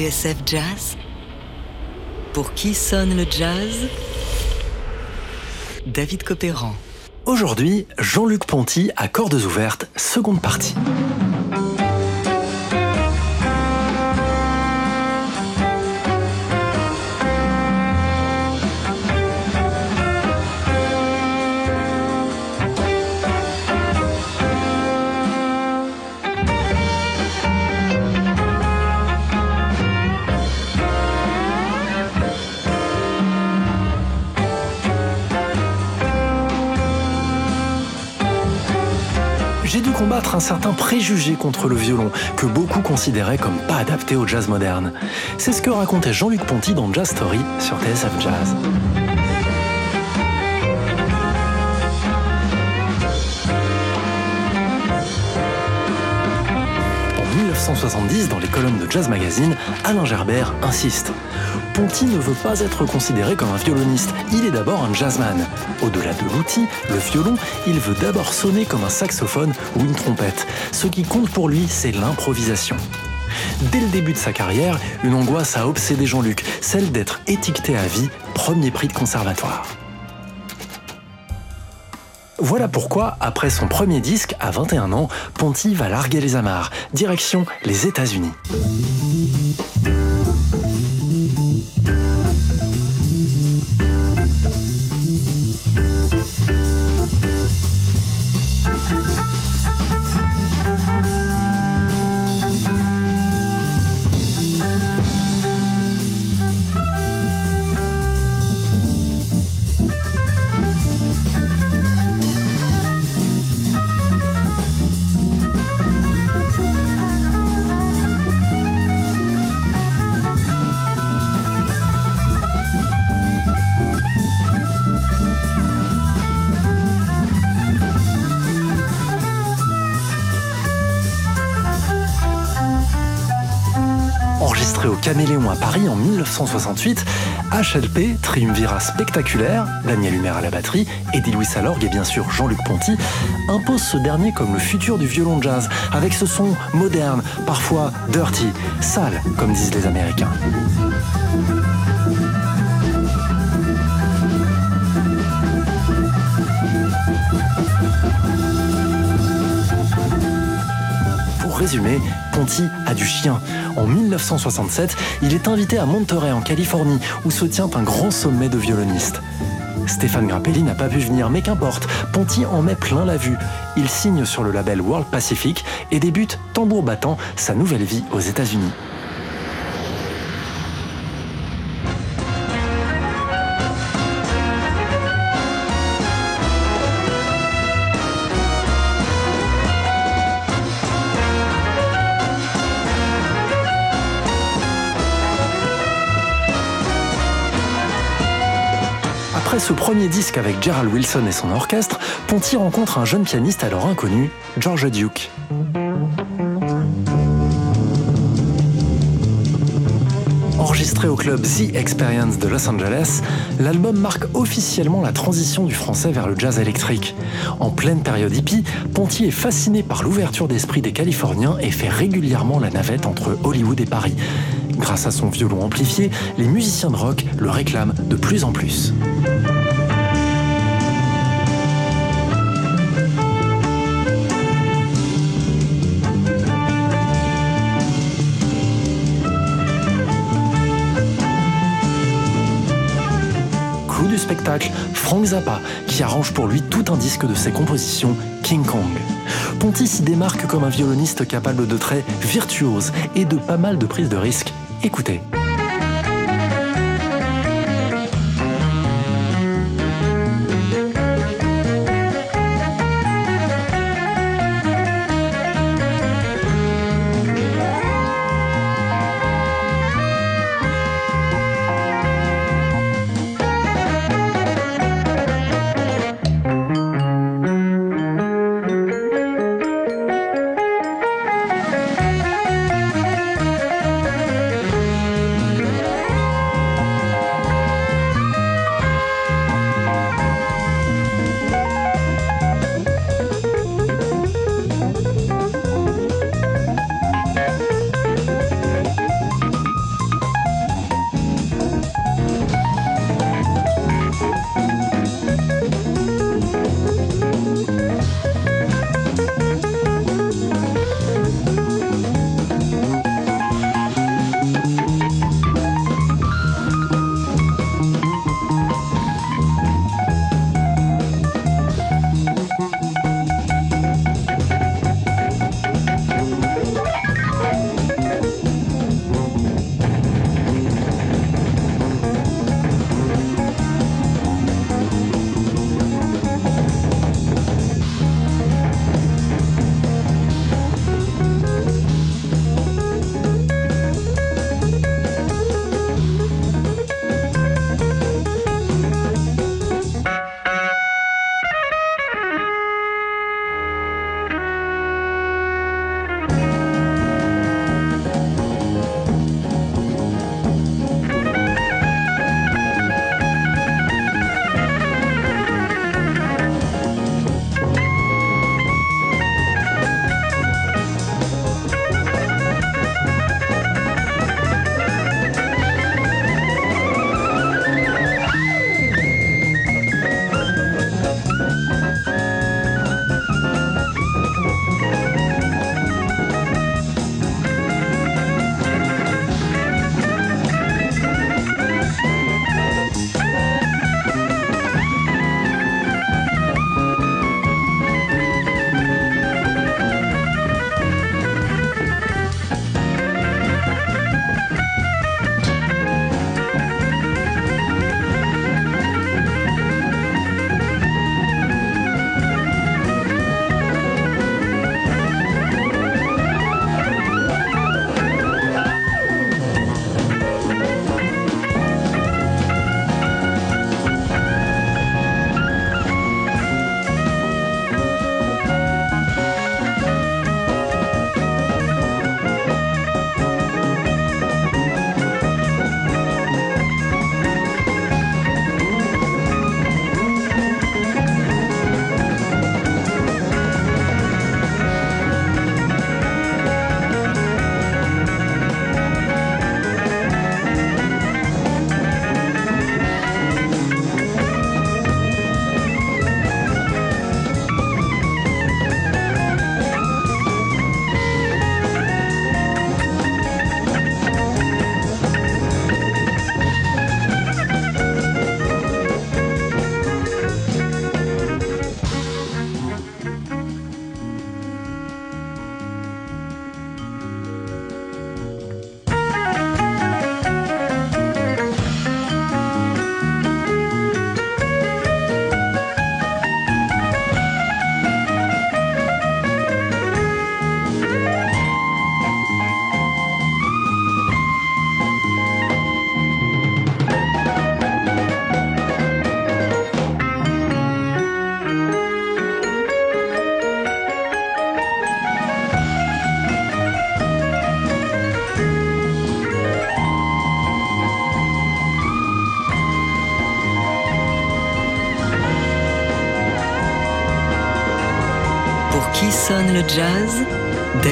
TSF Jazz Pour qui sonne le jazz? David Copéran. Aujourd'hui, Jean-Luc Ponty à cordes ouvertes, seconde partie. Combattre un certain préjugé contre le violon, que beaucoup considéraient comme pas adapté au jazz moderne. C'est ce que racontait Jean-Luc Ponty dans Jazz Story sur TSF Jazz. 1970, dans les colonnes de Jazz Magazine, Alain Gerbert insiste. Ponty ne veut pas être considéré comme un violoniste, il est d'abord un jazzman. Au-delà de l'outil, le violon, il veut d'abord sonner comme un saxophone ou une trompette. Ce qui compte pour lui, c'est l'improvisation. Dès le début de sa carrière, une angoisse a obsédé Jean-Luc, celle d'être étiqueté à vie premier prix de conservatoire. Voilà pourquoi, après son premier disque, à 21 ans, Ponty va larguer les amarres, direction les États-Unis. Caméléon à Paris en 1968, HLP triumvirat spectaculaire, Daniel Humer à la batterie, Eddie Louis à l'orgue et bien sûr Jean-Luc Ponty, impose ce dernier comme le futur du violon jazz, avec ce son moderne, parfois dirty, sale, comme disent les Américains. Résumé, Ponty a du chien. En 1967, il est invité à Monterey en Californie où se tient un grand sommet de violonistes. Stéphane Grappelli n'a pas pu venir, mais qu'importe, Ponty en met plein la vue. Il signe sur le label World Pacific et débute, tambour battant, sa nouvelle vie aux États-Unis. Premier disque avec Gerald Wilson et son orchestre, Ponty rencontre un jeune pianiste alors inconnu, George Duke. Enregistré au club The Experience de Los Angeles, l'album marque officiellement la transition du français vers le jazz électrique. En pleine période hippie, Ponty est fasciné par l'ouverture d'esprit des Californiens et fait régulièrement la navette entre Hollywood et Paris. Grâce à son violon amplifié, les musiciens de rock le réclament de plus en plus. Frank Zappa, qui arrange pour lui tout un disque de ses compositions, King Kong. Ponty s'y démarque comme un violoniste capable de traits virtuoses et de pas mal de prises de risques. Écoutez.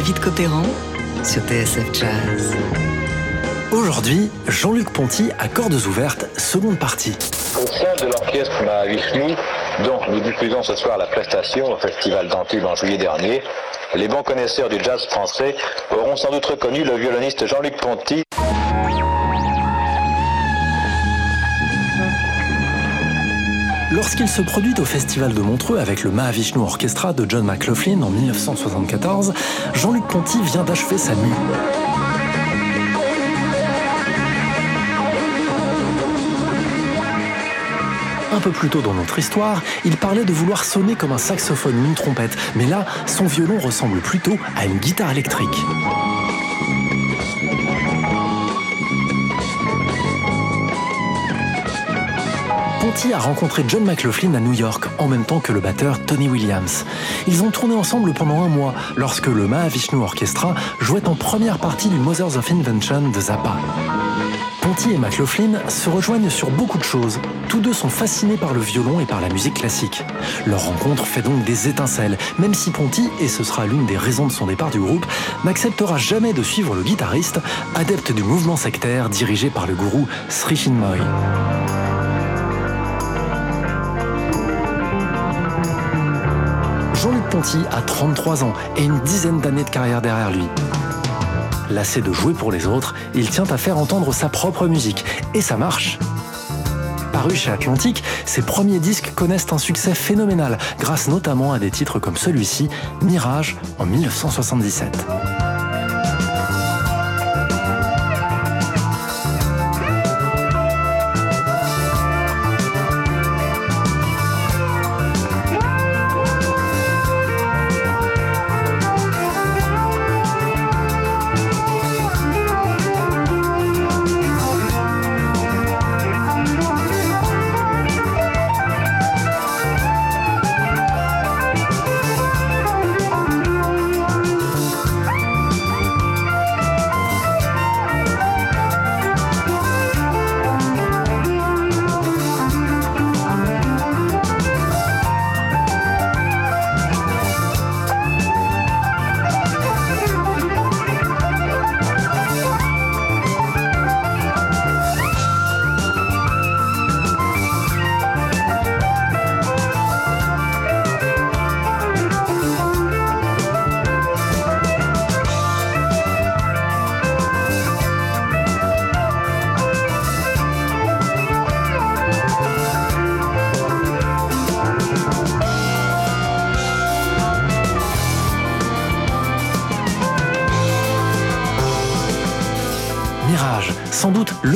David Copéran sur TSF Jazz. Aujourd'hui, Jean-Luc Ponty à cordes ouvertes, seconde partie. Au sein de l'orchestre Mahavishnu, dont nous diffusons ce soir la prestation au Festival d'Antibes en juillet dernier, les bons connaisseurs du jazz français auront sans doute reconnu le violoniste Jean-Luc Ponty. Lorsqu'il se produit au Festival de Montreux avec le Mahavishnu Orchestra de John McLaughlin en 1974, Jean-Luc Ponty vient d'achever sa mue. Un peu plus tôt dans notre histoire, il parlait de vouloir sonner comme un saxophone ou une trompette, mais là, son violon ressemble plutôt à une guitare électrique. Ponty a rencontré John McLaughlin à New York, en même temps que le batteur Tony Williams. Ils ont tourné ensemble pendant un mois, lorsque le Mahavishnu Orchestra jouait en première partie du Mothers of Invention de Zappa. Ponty et McLaughlin se rejoignent sur beaucoup de choses. Tous deux sont fascinés par le violon et par la musique classique. Leur rencontre fait donc des étincelles, même si Ponty, et ce sera l'une des raisons de son départ du groupe, n'acceptera jamais de suivre le guitariste, adepte du mouvement sectaire dirigé par le gourou Sri Chinmoy. A 33 ans et une dizaine d'années de carrière derrière lui. Lassé de jouer pour les autres, il tient à faire entendre sa propre musique, et ça marche. Paru chez Atlantic, ses premiers disques connaissent un succès phénoménal, grâce notamment à des titres comme celui-ci, Mirage, en 1977.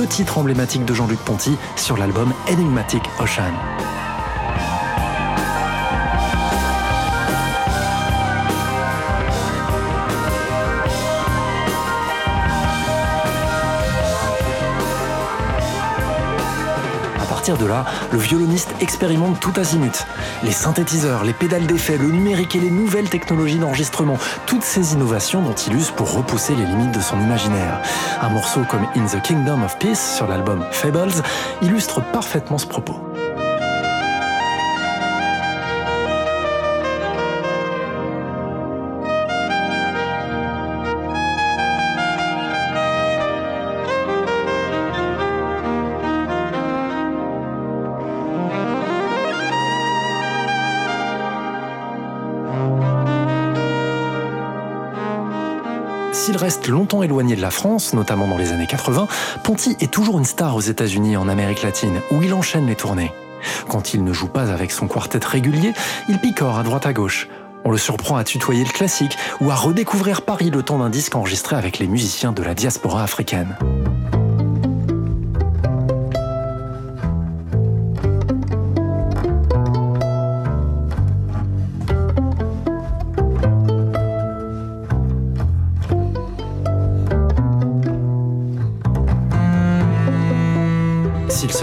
Titre emblématique de Jean-Luc Ponty sur l'album Enigmatic Ocean. Partir de là, le violoniste expérimente tout azimut. Les synthétiseurs, les pédales d'effet, le numérique et les nouvelles technologies d'enregistrement, toutes ces innovations dont il use pour repousser les limites de son imaginaire. Un morceau comme In the Kingdom of Peace sur l'album Fables illustre parfaitement ce propos. S'il reste longtemps éloigné de la France, notamment dans les années 80, Ponty est toujours une star aux États-Unis et en Amérique latine, où il enchaîne les tournées. Quand il ne joue pas avec son quartet régulier, il picore à droite à gauche. On le surprend à tutoyer le classique ou à redécouvrir Paris le temps d'un disque enregistré avec les musiciens de la diaspora africaine.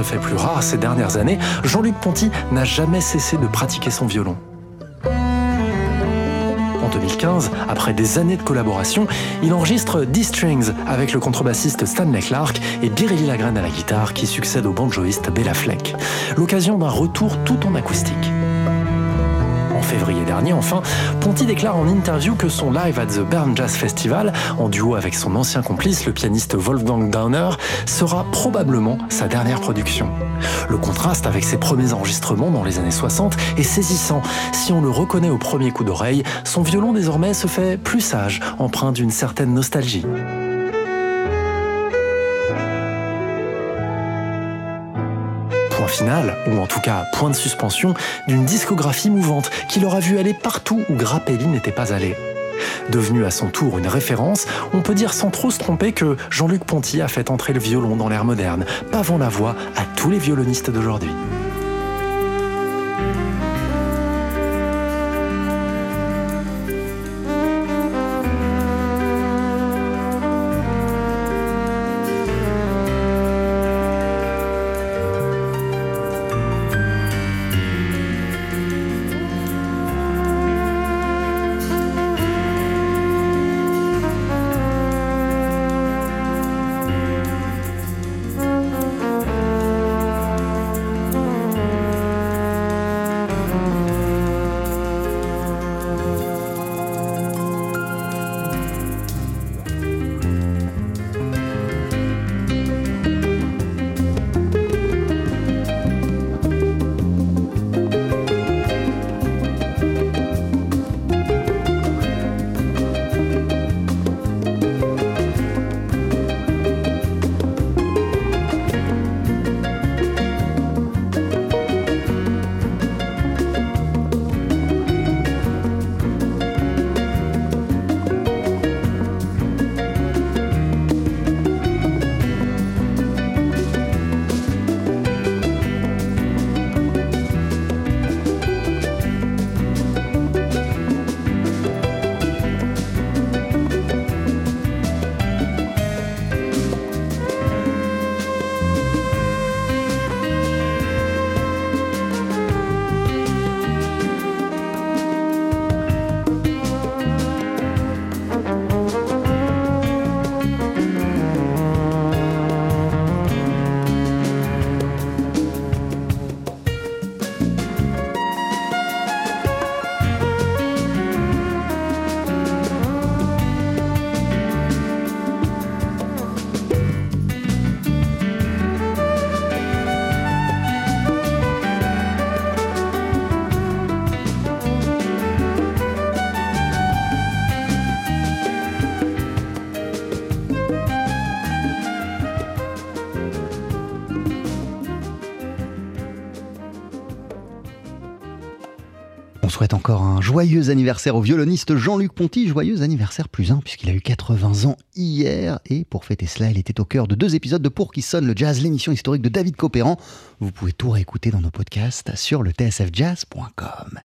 Fait plus rare ces dernières années, Jean-Luc Ponty n'a jamais cessé de pratiquer son violon. En 2015, après des années de collaboration, il enregistre D-Strings avec le contrebassiste Stanley Clark et Biréli Lagrène à la guitare qui succède au banjoïste Bella Fleck. L'occasion d'un retour tout en acoustique. Février dernier, enfin, Ponty déclare en interview que son live at the Bern Jazz Festival, en duo avec son ancien complice, le pianiste Wolfgang Downer, sera probablement sa dernière production. Le contraste avec ses premiers enregistrements dans les années 60 est saisissant. Si on le reconnaît au premier coup d'oreille, son violon désormais se fait plus sage, empreint d'une certaine nostalgie. Point final, ou en tout cas point de suspension, d'une discographie mouvante qui l'aura vu aller partout où Grappelli n'était pas allé. Devenu à son tour une référence, on peut dire sans trop se tromper que Jean-Luc Ponty a fait entrer le violon dans l'ère moderne, pavant la voix à tous les violonistes d'aujourd'hui. Encore un joyeux anniversaire au violoniste Jean-Luc Ponty. Joyeux anniversaire plus un, puisqu'il a eu 80 ans hier. Et pour fêter cela, il était au cœur de deux épisodes de Pour qui sonne le jazz, l'émission historique de David Copéran. Vous pouvez tout réécouter dans nos podcasts sur le tsfjazz.com.